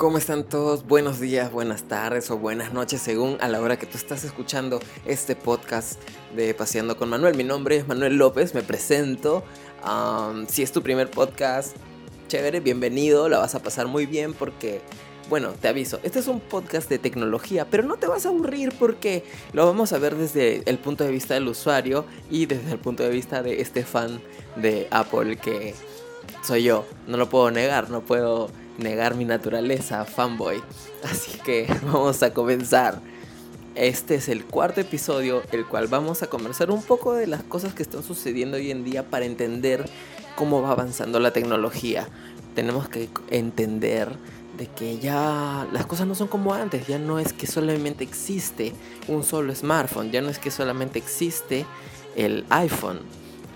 ¿Cómo están todos? Buenos días, buenas tardes o buenas noches según a la hora que tú estás escuchando este podcast de Paseando con Manuel. Mi nombre es Manuel López, me presento. si es tu primer podcast, chévere, bienvenido, la vas a pasar muy bien porque, bueno, te aviso, este es un podcast de tecnología, pero no te vas a aburrir porque lo vamos a ver desde el punto de vista del usuario y desde el punto de vista de este fan de Apple que soy yo, no lo puedo negar, no puedo negar mi naturaleza fanboy. Así que vamos a comenzar. Este es el cuarto episodio, el cual vamos a conversar un poco de las cosas que están sucediendo hoy en día para entender cómo va avanzando la tecnología. Tenemos que entender de que ya las cosas no son como antes, ya no es que solamente existe un solo smartphone, ya no es que solamente existe el iPhone,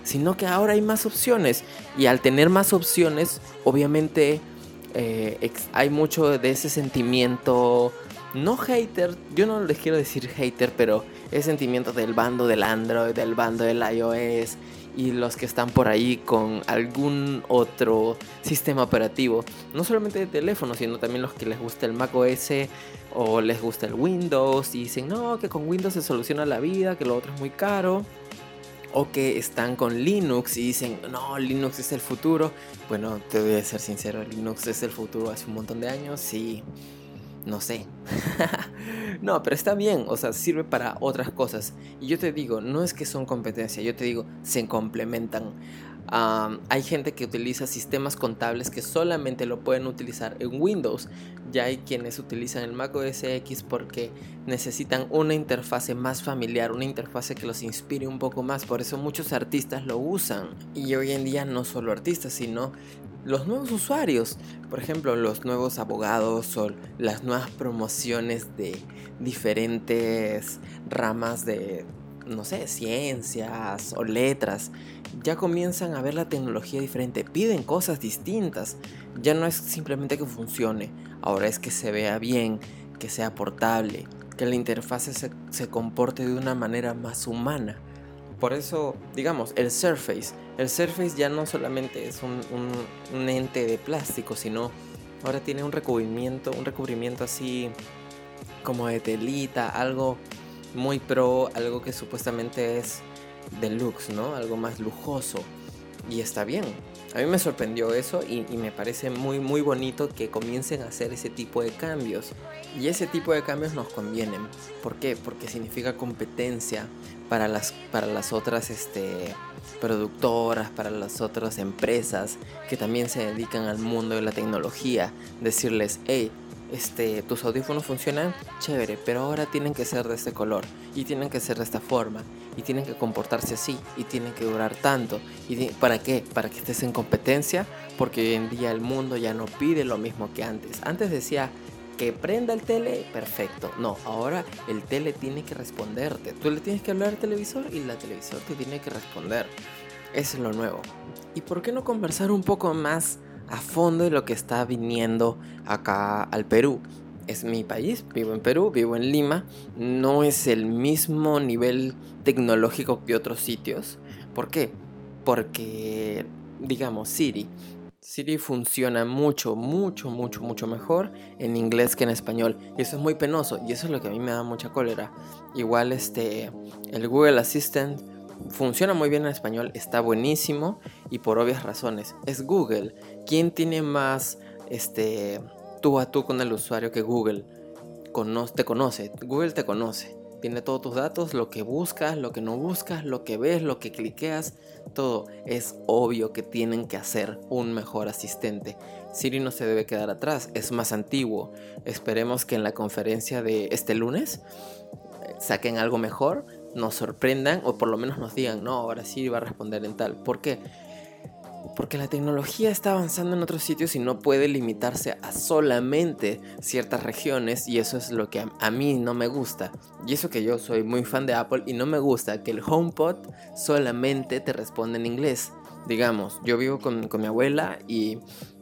sino que ahora hay más opciones y al tener más opciones, obviamente eh, hay mucho de ese sentimiento, no hater, yo no les quiero decir hater, pero ese sentimiento del bando del Android, del bando del iOS y los que están por ahí con algún otro sistema operativo, no solamente de teléfono, sino también los que les gusta el Mac OS o les gusta el Windows y dicen, no, que con Windows se soluciona la vida, que lo otro es muy caro o que están con Linux y dicen, no, Linux es el futuro. Bueno, te voy a ser sincero, Linux es el futuro hace un montón de años, sí, no sé. no, pero está bien, o sea, sirve para otras cosas. Y yo te digo, no es que son competencia, yo te digo, se complementan hay gente que utiliza sistemas contables que solamente lo pueden utilizar en Windows. Ya hay quienes utilizan el Mac OS X porque necesitan una interfase más familiar, una interfase que los inspire un poco más. Por eso muchos artistas lo usan. Y hoy en día no solo artistas, sino los nuevos usuarios. Por ejemplo, los nuevos abogados o las nuevas promociones de diferentes ramas de no sé, ciencias o letras, ya comienzan a ver la tecnología diferente, piden cosas distintas. Ya no es simplemente que funcione, ahora es que se vea bien, que sea portable, que la interfase se, comporte de una manera más humana. Por eso, digamos, el Surface. El Surface ya no solamente es un, un ente de plástico, sino ahora tiene un recubrimiento, un recubrimiento así como de telita, algo muy pro, algo que supuestamente es deluxe, ¿no? Algo más lujoso. Y está bien. A mí me sorprendió eso y, me parece muy muy bonito que comiencen a hacer ese tipo de cambios. Y ese tipo de cambios nos convienen. ¿Por qué? Porque significa competencia para las, para las otras este, productoras, para las otras empresas que también se dedican al mundo de la tecnología. Decirles, hey, este, tus audífonos funcionan, chévere, pero ahora tienen que ser de este color y tienen que ser de esta forma y tienen que comportarse así y tienen que durar tanto. ¿Y para qué? Para que estés en competencia, porque hoy en día el mundo ya no pide lo mismo que antes. Antes decía que prenda el tele, perfecto. No, ahora el tele tiene que responderte. Tú le tienes que hablar al televisor y la televisor te tiene que responder. Eso es lo nuevo. ¿Y por qué no conversar un poco más? A fondo de lo que está viniendo acá al Perú. Es mi país, vivo en Perú, vivo en Lima, no es el mismo nivel tecnológico que otros sitios. ¿Por qué? Porque, digamos, Siri. Siri funciona mucho, mucho, mucho, mucho mejor en inglés que en español. Y eso es muy penoso y eso es lo que a mí me da mucha cólera. Igual este, el Google Assistant funciona muy bien en español, está buenísimo y por obvias razones. Es Google. ¿Quién tiene más este tú a tú con el usuario que Google? te conoce, Google te conoce. Tiene todos tus datos, lo que buscas, lo que no buscas, lo que ves, lo que cliqueas, todo. Es obvio que tienen que hacer un mejor asistente. Siri no se debe quedar atrás, es más antiguo. Esperemos que en la conferencia de este lunes eh, saquen algo mejor nos sorprendan o por lo menos nos digan, no, ahora sí va a responder en tal. ¿Por qué? Porque la tecnología está avanzando en otros sitios y no puede limitarse a solamente ciertas regiones y eso es lo que a, mí no me gusta. Y eso que yo soy muy fan de Apple y no me gusta que el HomePod solamente te responde en inglés. Digamos, yo vivo con, mi abuela y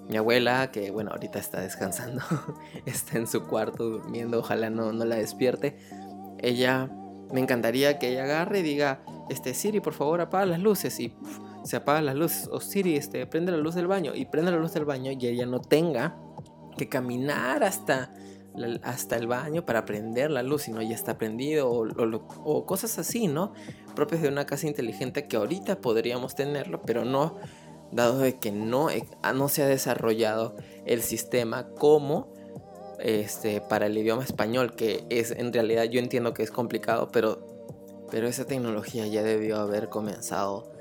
mi abuela, que bueno, ahorita está descansando, está en su cuarto durmiendo, ojalá no, no la despierte. Ella me encantaría que ella agarre y diga, este Siri, por favor, apaga las luces y se apaga las luces. O Siri, este, prende la luz del baño y prende la luz del baño y ella no tenga que caminar hasta, hasta el baño para prender la luz, si no ya está prendido, o, cosas así, ¿no? Propias de una casa inteligente que ahorita podríamos tenerlo, pero no, dado de que no, no se ha desarrollado el sistema como este, para el idioma español, que es en realidad yo entiendo que es complicado, pero, pero esa tecnología ya debió haber comenzado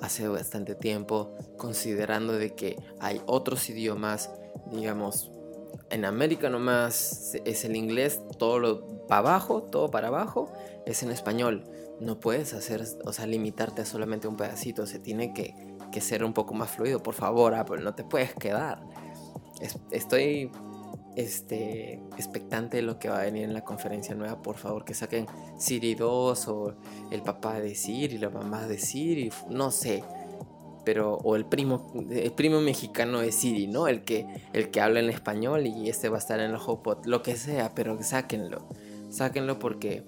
hace bastante tiempo, considerando de que hay otros idiomas, digamos, en América nomás es el inglés, todo lo para abajo, todo para abajo es en español. No puedes hacer, o sea, limitarte a solamente un pedacito, se tiene que, que ser un poco más fluido, por favor, Apple, no te puedes quedar. estoy este, expectante de lo que va a venir en la conferencia nueva. Por favor, que saquen Siri 2 o el papá de Siri, la mamá de Siri, no sé. Pero, o el primo, el primo mexicano de Siri, ¿no? El que, el que habla en español y este va a estar en el HomePod, lo que sea, pero sáquenlo. Sáquenlo porque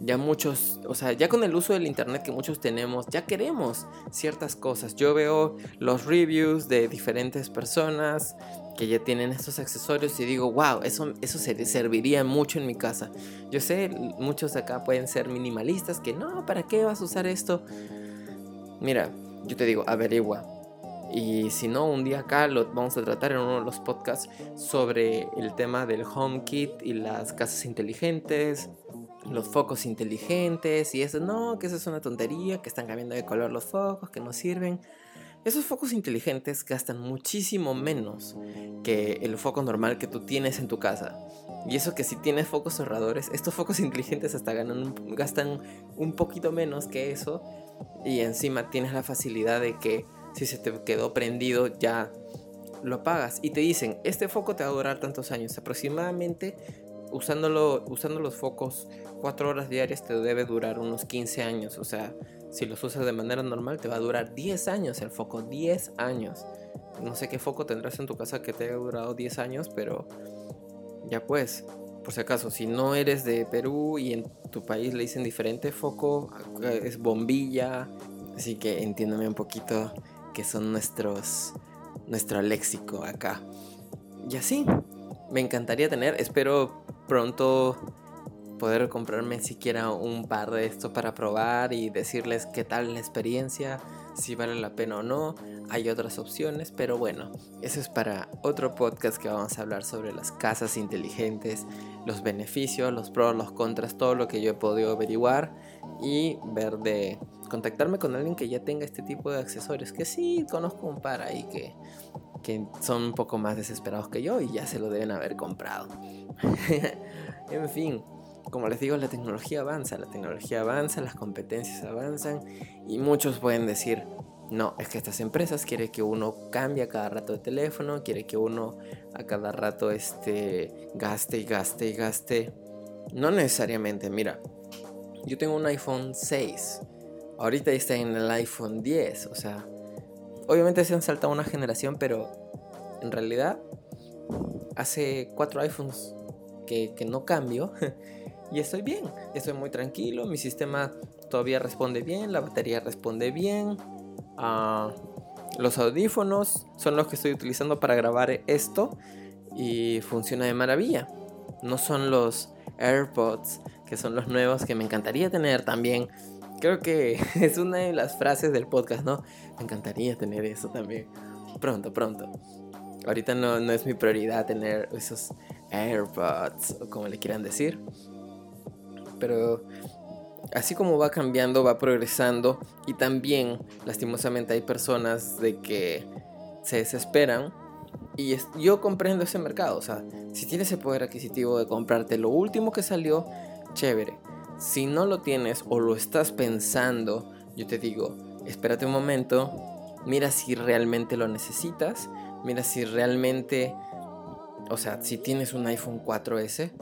ya muchos, o sea, ya con el uso del internet que muchos tenemos, ya queremos ciertas cosas. Yo veo los reviews de diferentes personas que ya tienen estos accesorios y digo, wow, eso, eso se serviría mucho en mi casa. Yo sé, muchos acá pueden ser minimalistas, que no, ¿para qué vas a usar esto? Mira, yo te digo, averigua. Y si no, un día acá lo vamos a tratar en uno de los podcasts sobre el tema del HomeKit y las casas inteligentes, los focos inteligentes y eso. No, que eso es una tontería, que están cambiando de color los focos, que no sirven. Esos focos inteligentes gastan muchísimo menos que el foco normal que tú tienes en tu casa. Y eso que si tienes focos ahorradores, estos focos inteligentes hasta ganan, gastan un poquito menos que eso. Y encima tienes la facilidad de que si se te quedó prendido ya lo apagas. Y te dicen, este foco te va a durar tantos años. Aproximadamente usando los focos 4 horas diarias te debe durar unos 15 años. O sea, si los usas de manera normal, te va a durar 10 años el foco, 10 años. No sé qué foco tendrás en tu casa que te haya durado 10 años, pero ya pues, por si acaso, si no eres de Perú y en tu país le dicen diferente foco, es bombilla, así que entiéndeme un poquito que son nuestros nuestro léxico acá. Y así, me encantaría tener, espero pronto poder comprarme siquiera un par de esto para probar y decirles qué tal la experiencia, si vale la pena o no. Hay otras opciones, pero bueno, eso es para otro podcast que vamos a hablar sobre las casas inteligentes, los beneficios, los pros, los contras, todo lo que yo he podido averiguar y ver de contactarme con alguien que ya tenga este tipo de accesorios, que sí conozco un par ahí que, que son un poco más desesperados que yo y ya se lo deben haber comprado. en fin, como les digo, la tecnología avanza, la tecnología avanza, las competencias avanzan y muchos pueden decir, no, es que estas empresas quieren que uno cambie a cada rato de teléfono, quiere que uno a cada rato este, gaste y gaste y gaste. No necesariamente, mira, yo tengo un iPhone 6, ahorita está en el iPhone 10, o sea, obviamente se han saltado una generación, pero en realidad hace cuatro iPhones que, que no cambio y estoy bien, estoy muy tranquilo, mi sistema todavía responde bien, la batería responde bien, ah, los audífonos son los que estoy utilizando para grabar esto y funciona de maravilla. No son los AirPods, que son los nuevos que me encantaría tener también. Creo que es una de las frases del podcast, ¿no? Me encantaría tener eso también. Pronto, pronto. Ahorita no, no es mi prioridad tener esos AirPods, o como le quieran decir pero así como va cambiando, va progresando y también lastimosamente hay personas de que se desesperan y yo comprendo ese mercado, o sea, si tienes el poder adquisitivo de comprarte lo último que salió, chévere. Si no lo tienes o lo estás pensando, yo te digo, espérate un momento, mira si realmente lo necesitas, mira si realmente, o sea, si tienes un iPhone 4S,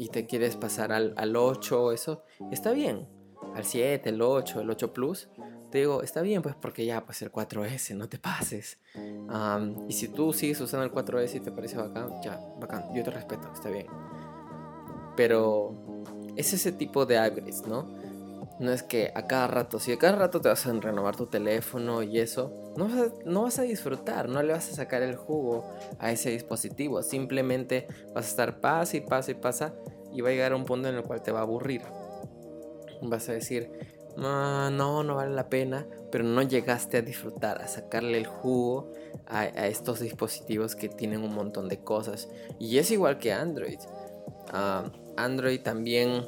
y te quieres pasar al, al 8 eso, está bien. Al 7, el 8, el 8 Plus, te digo, está bien, pues porque ya, pues el 4S, no te pases. y si tú sigues usando el 4S y te parece bacán, ya, bacán, yo te respeto, está bien. Pero es ese tipo de upgrades, ¿no? No es que a cada rato, si a cada rato te vas a renovar tu teléfono y eso, no vas, a, no vas a disfrutar, no le vas a sacar el jugo a ese dispositivo. Simplemente vas a estar pasa y pasa y pasa y va a llegar a un punto en el cual te va a aburrir. Vas a decir, no, no, vale la pena, pero no llegaste a disfrutar, a sacarle el jugo a, estos dispositivos que tienen un montón de cosas. Y es igual que Android. Ah, Android también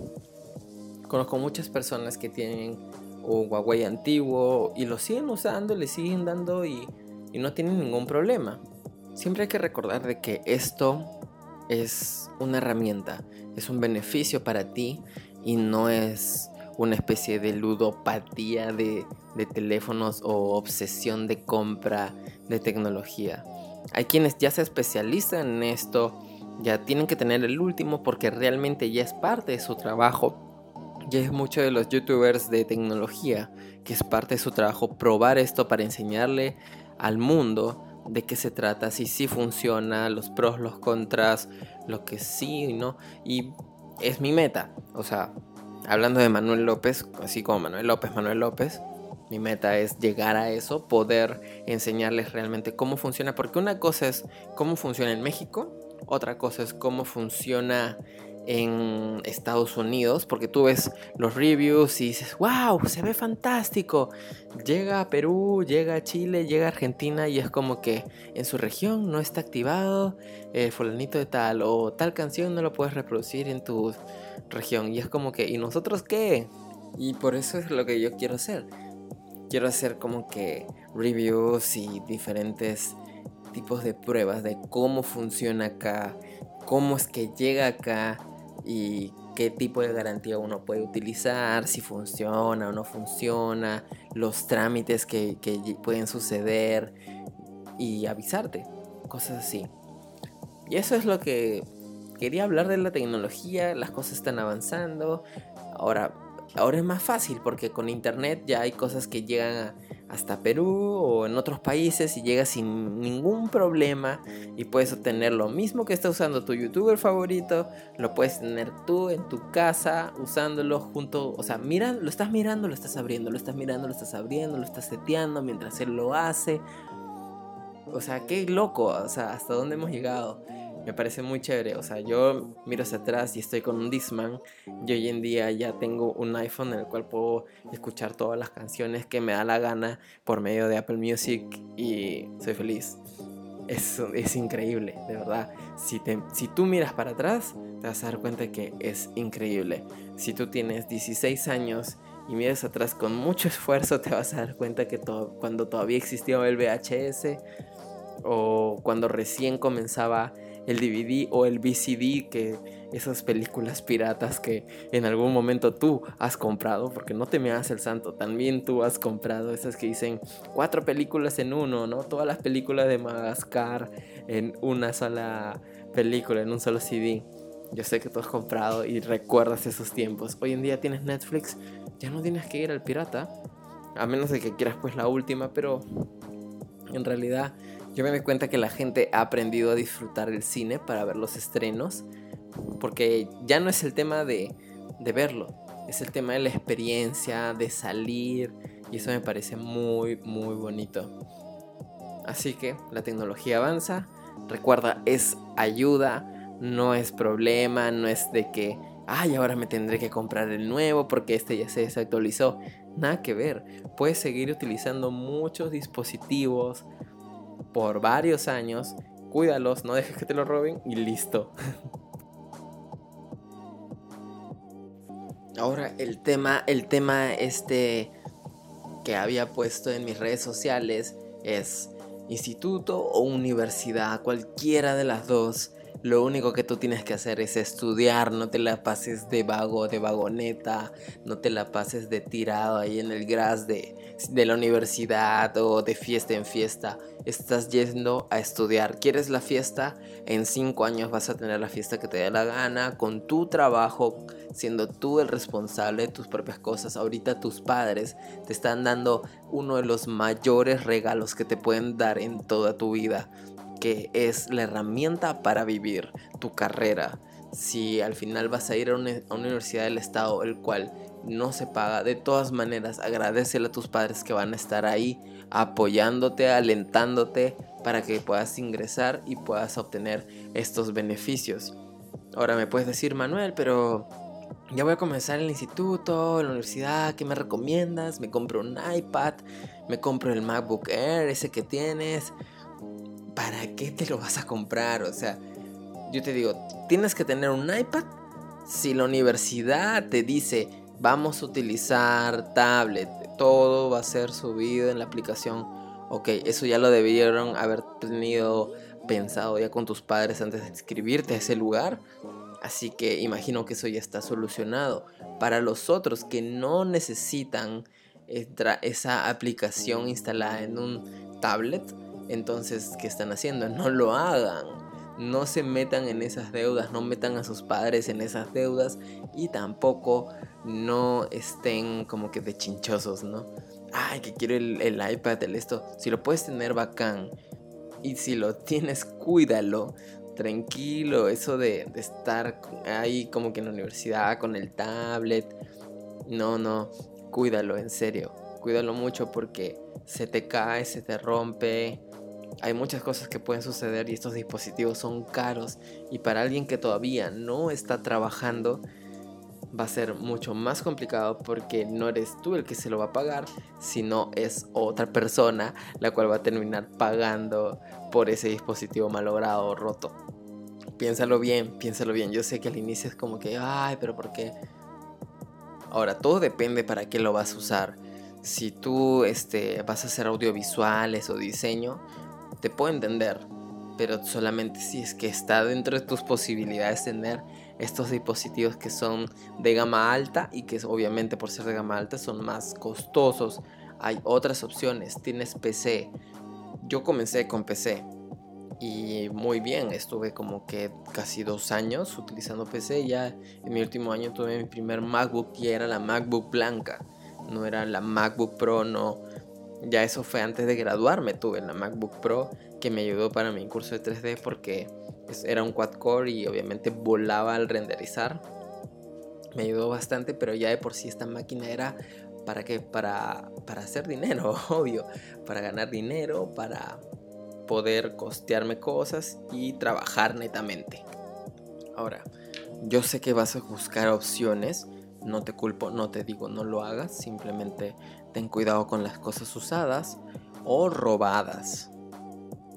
conozco muchas personas que tienen un Huawei antiguo y lo siguen usando, le siguen dando y, y no tienen ningún problema. Siempre hay que recordar de que esto es una herramienta, es un beneficio para ti y no es una especie de ludopatía de, teléfonos o obsesión de compra de tecnología. Hay quienes ya se especializan en esto, ya tienen que tener el último porque realmente ya es parte de su trabajo. Ya es mucho de los youtubers de tecnología, que es parte de su trabajo probar esto para enseñarle al mundo de qué se trata, si sí funciona, los pros, los contras, lo que sí y no. Y es mi meta. O sea, hablando de Manuel López, así como Manuel López, Manuel López, mi meta es llegar a eso, poder enseñarles realmente cómo funciona, porque una cosa es cómo funciona en México, otra cosa es cómo funciona en Estados Unidos, porque tú ves los reviews y dices, wow, se ve fantástico. Llega a Perú, llega a Chile, llega a Argentina y es como que en su región no está activado el fulanito de tal o tal canción no lo puedes reproducir en tu región. Y es como que, ¿y nosotros qué? Y por eso es lo que yo quiero hacer. Quiero hacer como que reviews y diferentes tipos de pruebas de cómo funciona acá, cómo es que llega acá y qué tipo de garantía uno puede utilizar, si funciona o no funciona, los trámites que, que pueden suceder y avisarte, cosas así. Y eso es lo que quería hablar de la tecnología, las cosas están avanzando. Ahora, ahora es más fácil porque con internet ya hay cosas que llegan hasta Perú o en otros países y llegas sin ningún problema y puedes obtener lo mismo que está usando tu youtuber favorito, lo puedes tener tú en tu casa usándolo junto, o sea, mira, lo estás mirando, lo estás abriendo, lo estás mirando, lo estás abriendo, lo estás seteando mientras él lo hace. O sea, qué loco, o sea, hasta dónde hemos llegado me parece muy chévere. O sea, yo miro hacia atrás y estoy con un Disman. Yo hoy en día ya tengo un iPhone en el cual puedo escuchar todas las canciones que me da la gana por medio de Apple Music y soy feliz. Es, es increíble, de verdad. Si, te, si tú miras para atrás, te vas a dar cuenta que es increíble. Si tú tienes 16 años y miras atrás con mucho esfuerzo, te vas a dar cuenta que cuando todavía existía el VHS o cuando recién comenzaba el DVD o el VCD, que esas películas piratas que en algún momento tú has comprado, porque no te me hagas el santo, también tú has comprado esas que dicen cuatro películas en uno, ¿no? Todas las películas de Madagascar en una sola película, en un solo CD. Yo sé que tú has comprado y recuerdas esos tiempos. Hoy en día tienes Netflix, ya no tienes que ir al pirata, a menos de que quieras pues la última, pero en realidad yo me doy cuenta que la gente ha aprendido a disfrutar el cine para ver los estrenos, porque ya no es el tema de, de verlo, es el tema de la experiencia, de salir, y eso me parece muy, muy bonito. Así que la tecnología avanza, recuerda, es ayuda, no es problema, no es de que, ay, ahora me tendré que comprar el nuevo porque este ya se desactualizó. Nada que ver, puedes seguir utilizando muchos dispositivos, por varios años, cuídalos, no dejes que te lo roben y listo. Ahora el tema, el tema este que había puesto en mis redes sociales es instituto o universidad, cualquiera de las dos. Lo único que tú tienes que hacer es estudiar, no te la pases de vago, de vagoneta, no te la pases de tirado ahí en el gras de, de la universidad o de fiesta en fiesta. Estás yendo a estudiar. ¿Quieres la fiesta? En cinco años vas a tener la fiesta que te dé la gana, con tu trabajo, siendo tú el responsable de tus propias cosas. Ahorita tus padres te están dando uno de los mayores regalos que te pueden dar en toda tu vida, que es la herramienta para vivir tu carrera si al final vas a ir a una, universidad del estado, el cual no se paga, de todas maneras agradecele a tus padres que van a estar ahí apoyándote, alentándote para que puedas ingresar y puedas obtener estos beneficios. Ahora me puedes decir, Manuel, pero ya voy a comenzar el instituto, la universidad, ¿qué me recomiendas? Me compro un iPad, me compro el MacBook Air, ese que tienes. ¿Para qué te lo vas a comprar? O sea, yo te digo, tienes que tener un iPad. Si la universidad te dice, vamos a utilizar tablet, todo va a ser subido en la aplicación. Ok, eso ya lo debieron haber tenido pensado ya con tus padres antes de inscribirte a ese lugar. Así que imagino que eso ya está solucionado. Para los otros que no necesitan esa aplicación instalada en un tablet, entonces, ¿qué están haciendo? No lo hagan. No se metan en esas deudas, no metan a sus padres en esas deudas y tampoco no estén como que de chinchosos, ¿no? Ay, que quiero el, iPad, el esto. Si lo puedes tener bacán y si lo tienes, cuídalo tranquilo, eso de, estar ahí como que en la universidad con el tablet. No, no, cuídalo, en serio. Cuídalo mucho porque se te cae, se te rompe. Hay muchas cosas que pueden suceder y estos dispositivos son caros. Y para alguien que todavía no está trabajando, va a ser mucho más complicado porque no eres tú el que se lo va a pagar, sino es otra persona la cual va a terminar pagando por ese dispositivo malogrado o roto. Piénsalo bien, piénsalo bien. Yo sé que al inicio es como que, ay, pero ¿por qué? Ahora, todo depende para qué lo vas a usar. Si tú este, vas a hacer audiovisuales o diseño, te puedo entender. Pero solamente si es que está dentro de tus posibilidades tener estos dispositivos que son de gama alta y que obviamente por ser de gama alta son más costosos. Hay otras opciones. Tienes PC. Yo comencé con PC y muy bien, estuve como que casi dos años utilizando PC. Ya en mi último año tuve mi primer MacBook y era la MacBook blanca, no era la MacBook Pro, no. Ya eso fue antes de graduarme, tuve la MacBook Pro que me ayudó para mi curso de 3D porque era un quad core y obviamente volaba al renderizar. Me ayudó bastante, pero ya de por sí esta máquina era para qué? Para, para hacer dinero, obvio, para ganar dinero, para poder costearme cosas y trabajar netamente. Ahora, yo sé que vas a buscar opciones, no te culpo, no te digo no lo hagas, simplemente ten cuidado con las cosas usadas o robadas.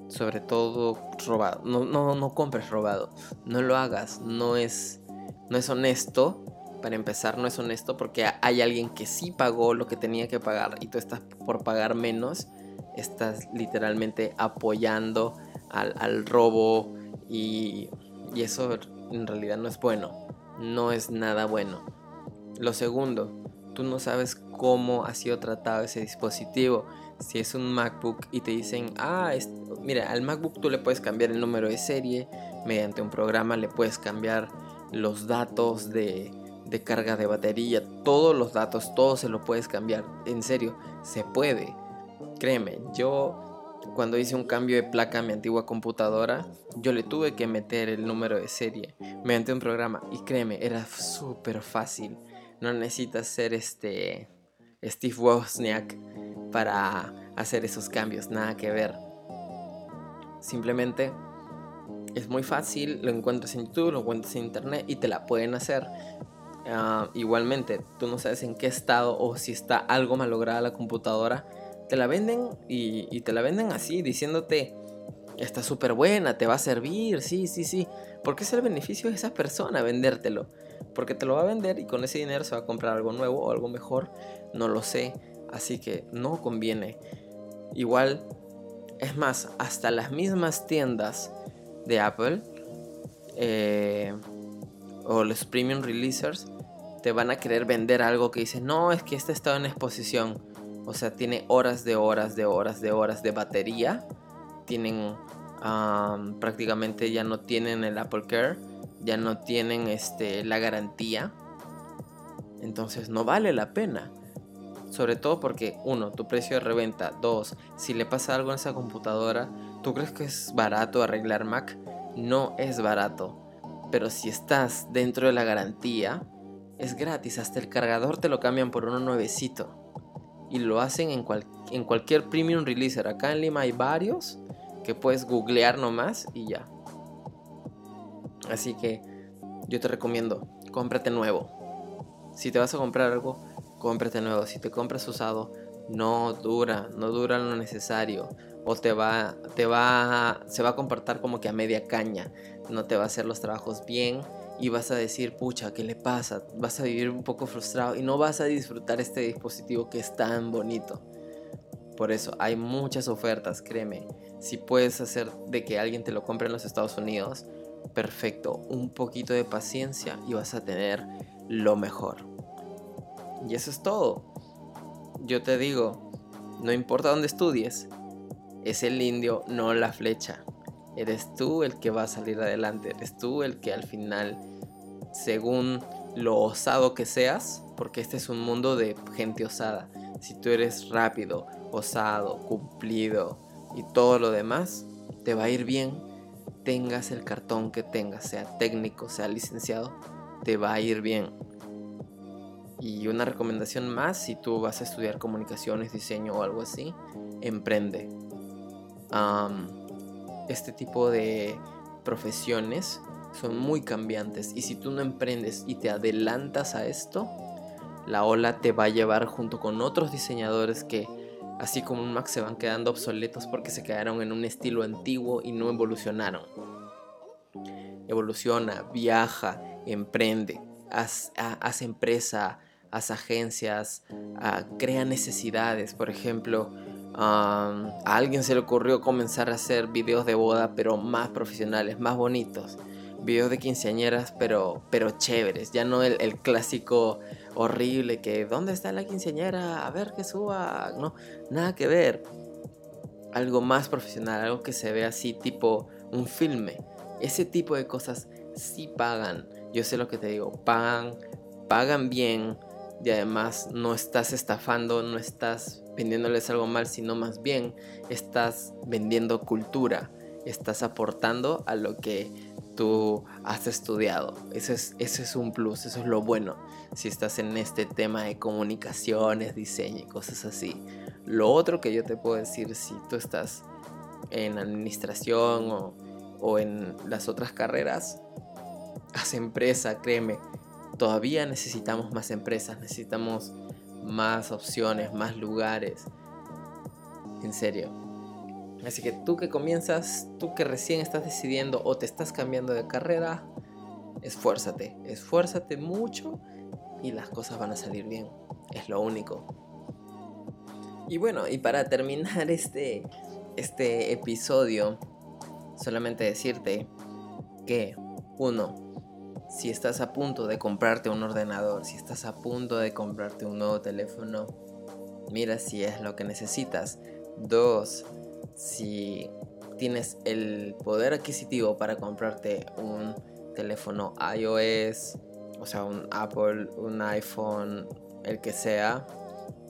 Sobre todo robado, no, no, no compres robado, no lo hagas, no es, no es honesto. Para empezar, no es honesto porque hay alguien que sí pagó lo que tenía que pagar y tú estás por pagar menos estás literalmente apoyando al, robo y, y eso en realidad no es bueno, no es nada bueno. Lo segundo, tú no sabes cómo ha sido tratado ese dispositivo. Si es un MacBook y te dicen, ah, mira, al MacBook tú le puedes cambiar el número de serie, mediante un programa le puedes cambiar los datos de, de carga de batería, todos los datos, todo se lo puedes cambiar. En serio, se puede. Créeme, yo cuando hice un cambio de placa a mi antigua computadora, yo le tuve que meter el número de serie mediante un programa y créeme, era súper fácil. No necesitas ser este Steve Wozniak para hacer esos cambios, nada que ver. Simplemente es muy fácil, lo encuentras en YouTube, lo encuentras en internet y te la pueden hacer. Ah, igualmente, tú no sabes en qué estado o si está algo malograda la computadora te la venden y, te la venden así, diciéndote, está súper buena, te va a servir, sí, sí, sí. ¿Por qué es el beneficio de esa persona vendértelo? Porque te lo va a vender y con ese dinero se va a comprar algo nuevo o algo mejor, no lo sé. Así que no conviene. Igual, es más, hasta las mismas tiendas de Apple eh, o los premium releasers te van a querer vender algo que dice, no, es que este estado en exposición o sea, tiene horas de horas de horas de horas de batería. Tienen prácticamente ya no tienen el Apple Care, ya no tienen este, la garantía. Entonces no vale la pena. Sobre todo porque, uno, tu precio de reventa. Dos, si le pasa algo en esa computadora, ¿tú crees que es barato arreglar Mac? No es barato. Pero si estás dentro de la garantía, es gratis. Hasta el cargador te lo cambian por uno nuevecito. Y lo hacen en, en cualquier premium releaser. Acá en Lima hay varios que puedes googlear nomás y ya. Así que yo te recomiendo, cómprate nuevo. Si te vas a comprar algo, cómprate nuevo. Si te compras usado, no dura, no dura lo necesario. O te va, te va, se va a comportar como que a media caña. No te va a hacer los trabajos bien y vas a decir, pucha, ¿qué le pasa? Vas a vivir un poco frustrado y no vas a disfrutar este dispositivo que es tan bonito. Por eso hay muchas ofertas, créeme. Si puedes hacer de que alguien te lo compre en los Estados Unidos, perfecto. Un poquito de paciencia y vas a tener lo mejor. Y eso es todo. Yo te digo, no importa dónde estudies, es el indio, no la flecha. Eres tú el que va a salir adelante, eres tú el que al final, según lo osado que seas, porque este es un mundo de gente osada, si tú eres rápido, osado, cumplido y todo lo demás, te va a ir bien, tengas el cartón que tengas, sea técnico, sea licenciado, te va a ir bien. Y una recomendación más, si tú vas a estudiar comunicaciones, diseño o algo así, emprende. este tipo de profesiones son muy cambiantes y si tú no emprendes y te adelantas a esto, la ola te va a llevar junto con otros diseñadores que, así como un Mac, se van quedando obsoletos porque se quedaron en un estilo antiguo y no evolucionaron. Evoluciona, viaja, emprende, haz, empresa, haz agencias, crea necesidades. Por ejemplo, a alguien se le ocurrió comenzar a hacer videos de boda, pero más profesionales, más bonitos. Videos de quinceañeras, pero, pero chéveres. Ya no el clásico horrible que ¿dónde está la quinceañera? A ver que suba. No, nada que ver. Algo más profesional, algo que se ve así tipo un filme. Ese tipo de cosas sí pagan. Yo sé lo que te digo, pagan, pagan bien y además no estás estafando, no estás vendiéndoles algo mal, sino más bien estás vendiendo cultura, estás aportando a lo que tú has estudiado. Eso es, eso es un plus, eso es lo bueno. Si estás en este tema de comunicaciones, diseño y cosas así. Lo otro que yo te puedo decir, si tú estás en administración o, o en las otras carreras, haz empresa, créeme. Todavía necesitamos más empresas, necesitamos más opciones, más lugares. En serio, Así que tú que comienzas, tú que recién estás decidiendo o te estás cambiando de carrera, esfuérzate, esfuérzate mucho y las cosas van a salir bien. Es lo único. Y bueno, y para terminar este, este episodio, solamente decirte que, uno, si estás a punto de comprarte un ordenador, si estás a punto de comprarte un nuevo teléfono, mira si es lo que necesitas. Dos, si tienes el poder adquisitivo para comprarte un teléfono iOS, o sea, un Apple, un iPhone, el que sea,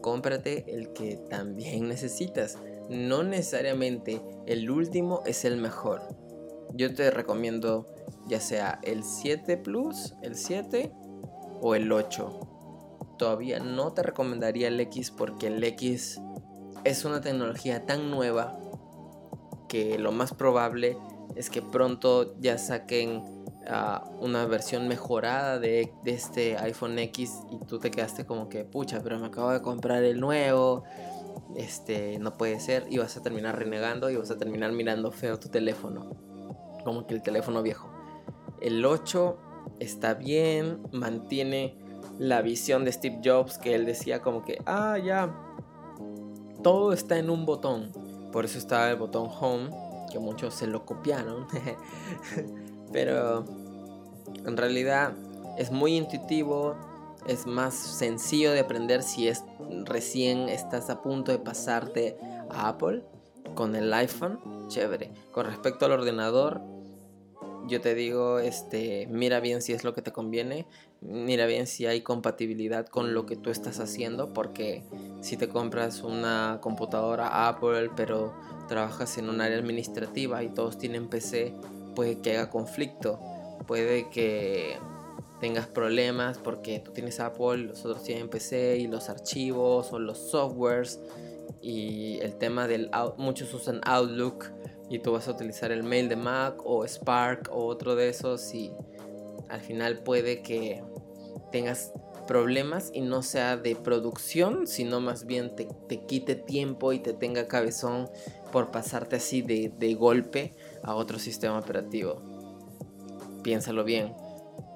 cómprate el que también necesitas. No necesariamente el último es el mejor. Yo te recomiendo ya sea el 7 Plus, el 7 o el 8. Todavía no te recomendaría el X porque el X es una tecnología tan nueva que lo más probable es que pronto ya saquen ah, una versión mejorada de, este iPhone X y tú te quedaste como que, pucha, pero me acabo de comprar el nuevo, este, no puede ser, y vas a terminar renegando y vas a terminar mirando feo tu teléfono, como que el teléfono viejo. El 8 está bien, mantiene la visión de Steve Jobs que él decía como que, ah, ya, todo está en un botón por eso estaba el botón Home, que muchos se lo copiaron. Pero en realidad es muy intuitivo, es más sencillo de aprender si es recién estás a punto de pasarte a Apple con el iPhone, chévere. Con respecto al ordenador, yo te digo, este, mira bien si es lo que te conviene, mira bien si hay compatibilidad con lo que tú estás haciendo, porque si te compras una computadora Apple, pero trabajas en un área administrativa y todos tienen PC, puede que haga conflicto, puede que tengas problemas porque tú tienes Apple, los otros tienen PC y los archivos o los softwares y el tema del muchos usan Outlook y tú vas a utilizar el mail de Mac o Spark o otro de esos y al final puede que tengas problemas y no sea de producción, sino más bien te, quite tiempo y te tenga cabezón por pasarte así de, de golpe a otro sistema operativo. Piénsalo bien.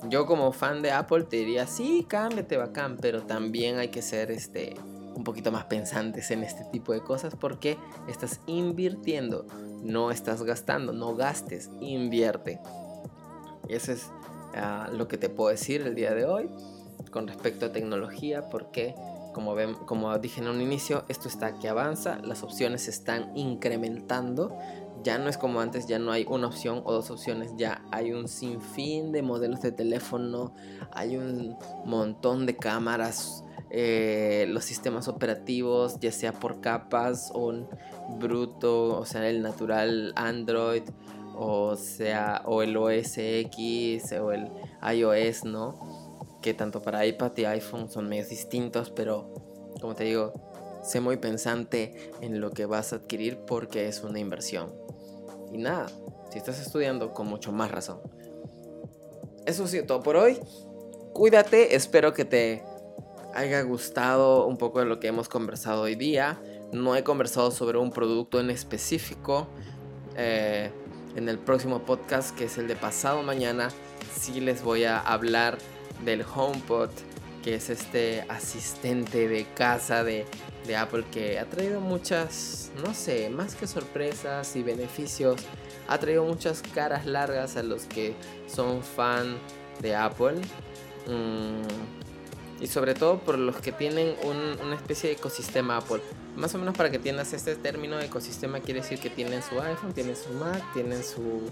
Yo como fan de Apple te diría, sí, cámbiate bacán, pero también hay que ser este un poquito más pensantes en este tipo de cosas porque estás invirtiendo, no estás gastando, no gastes, invierte. Eso es ah, lo que te puedo decir el día de hoy con respecto a tecnología porque como, ven, como dije en un inicio, esto está que avanza, las opciones se están incrementando. Ya no es como antes, ya no hay una opción o dos opciones, ya hay un sinfín de modelos de teléfono, hay un montón de cámaras, eh, los sistemas operativos, ya sea por capas o bruto, o sea, el natural Android, o sea, o el OS X, o el iOS, ¿no? Que tanto para iPad y iPhone son medios distintos, pero como te digo, sé muy pensante en lo que vas a adquirir porque es una inversión. Y nada, si estás estudiando, con mucho más razón. Eso ha sido todo por hoy. Cuídate, espero que te haya gustado un poco de lo que hemos conversado hoy día. No he conversado sobre un producto en específico. Eh, en el próximo podcast, que es el de pasado mañana, sí les voy a hablar del HomePod, que es este asistente de casa de, Apple que ha traído muchas, no sé, más que sorpresas y beneficios. Ha traído muchas caras largas a los que son fan de Apple. Mm, y sobre todo por los que tienen una especie de ecosistema Apple. Más o menos para que tengas este término ecosistema quiere decir que tienen su iPhone, tienen su Mac, tienen su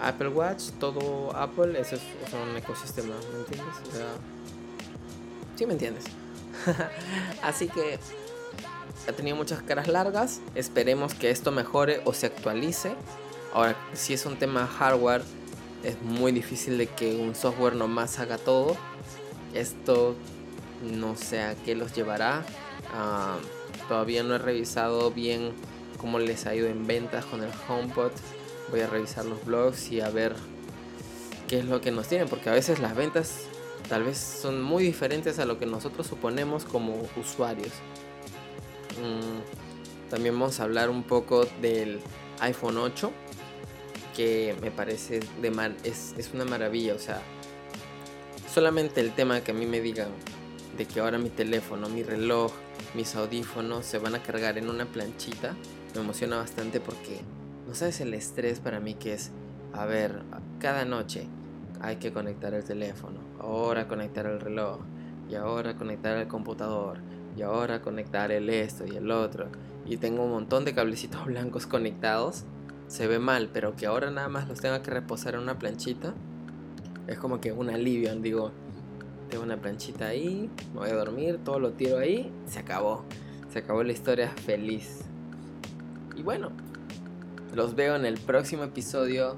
Apple Watch, todo Apple, eso es un ecosistema, ¿me entiendes? O sea, sí me entiendes. Así que ha tenido muchas caras largas, esperemos que esto mejore o se actualice. Ahora, si es un tema hardware, es muy difícil de que un software nomás haga todo. Esto no sé a qué los llevará. Ah, todavía no he revisado bien cómo les ha ido en ventas con el HomePod. Voy a revisar los blogs y a ver qué es lo que nos tienen, porque a veces las ventas tal vez son muy diferentes a lo que nosotros suponemos como usuarios. Mm, también vamos a hablar un poco del iPhone 8, que me parece es, es una maravilla, o sea, solamente el tema que a mí me digan de que ahora mi teléfono, mi reloj, mis audífonos se van a cargar en una planchita, me emociona bastante porque no sabes el estrés para mí que es, a ver, cada noche hay que conectar el teléfono, ahora conectar el reloj, y ahora conectar el computador, y ahora conectar el esto y el otro, y tengo un montón de cablecitos blancos conectados, se ve mal, pero que ahora nada más los tenga que reposar en una planchita, es como que un alivio, digo, tengo una planchita ahí, me voy a dormir, todo lo tiro ahí, se acabó. Se acabó la historia feliz. Y bueno, los veo en el próximo episodio.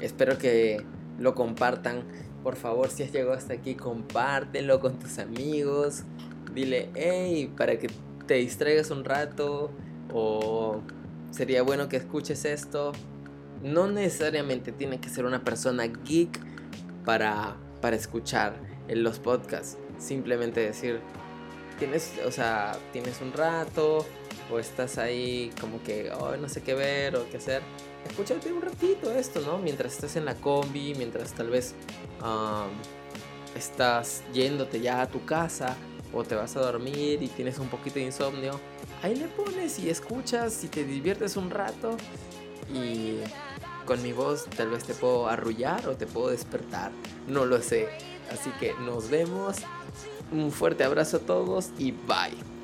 Espero que lo compartan. Por favor, si has llegado hasta aquí, compártelo con tus amigos. Dile, hey, para que te distraigas un rato. O sería bueno que escuches esto. No necesariamente tiene que ser una persona geek para, para escuchar en los podcasts. Simplemente decir, tienes, o sea, tienes un rato o estás ahí como que, oh, no sé qué ver o qué hacer. Escúchate un ratito esto, ¿no? Mientras estás en la combi, mientras tal vez estás yéndote ya a tu casa o te vas a dormir y tienes un poquito de insomnio. Ahí le pones y escuchas y te diviertes un rato y con mi voz tal vez te puedo arrullar o te puedo despertar. No lo sé. Así que nos vemos. Un fuerte abrazo a todos y bye.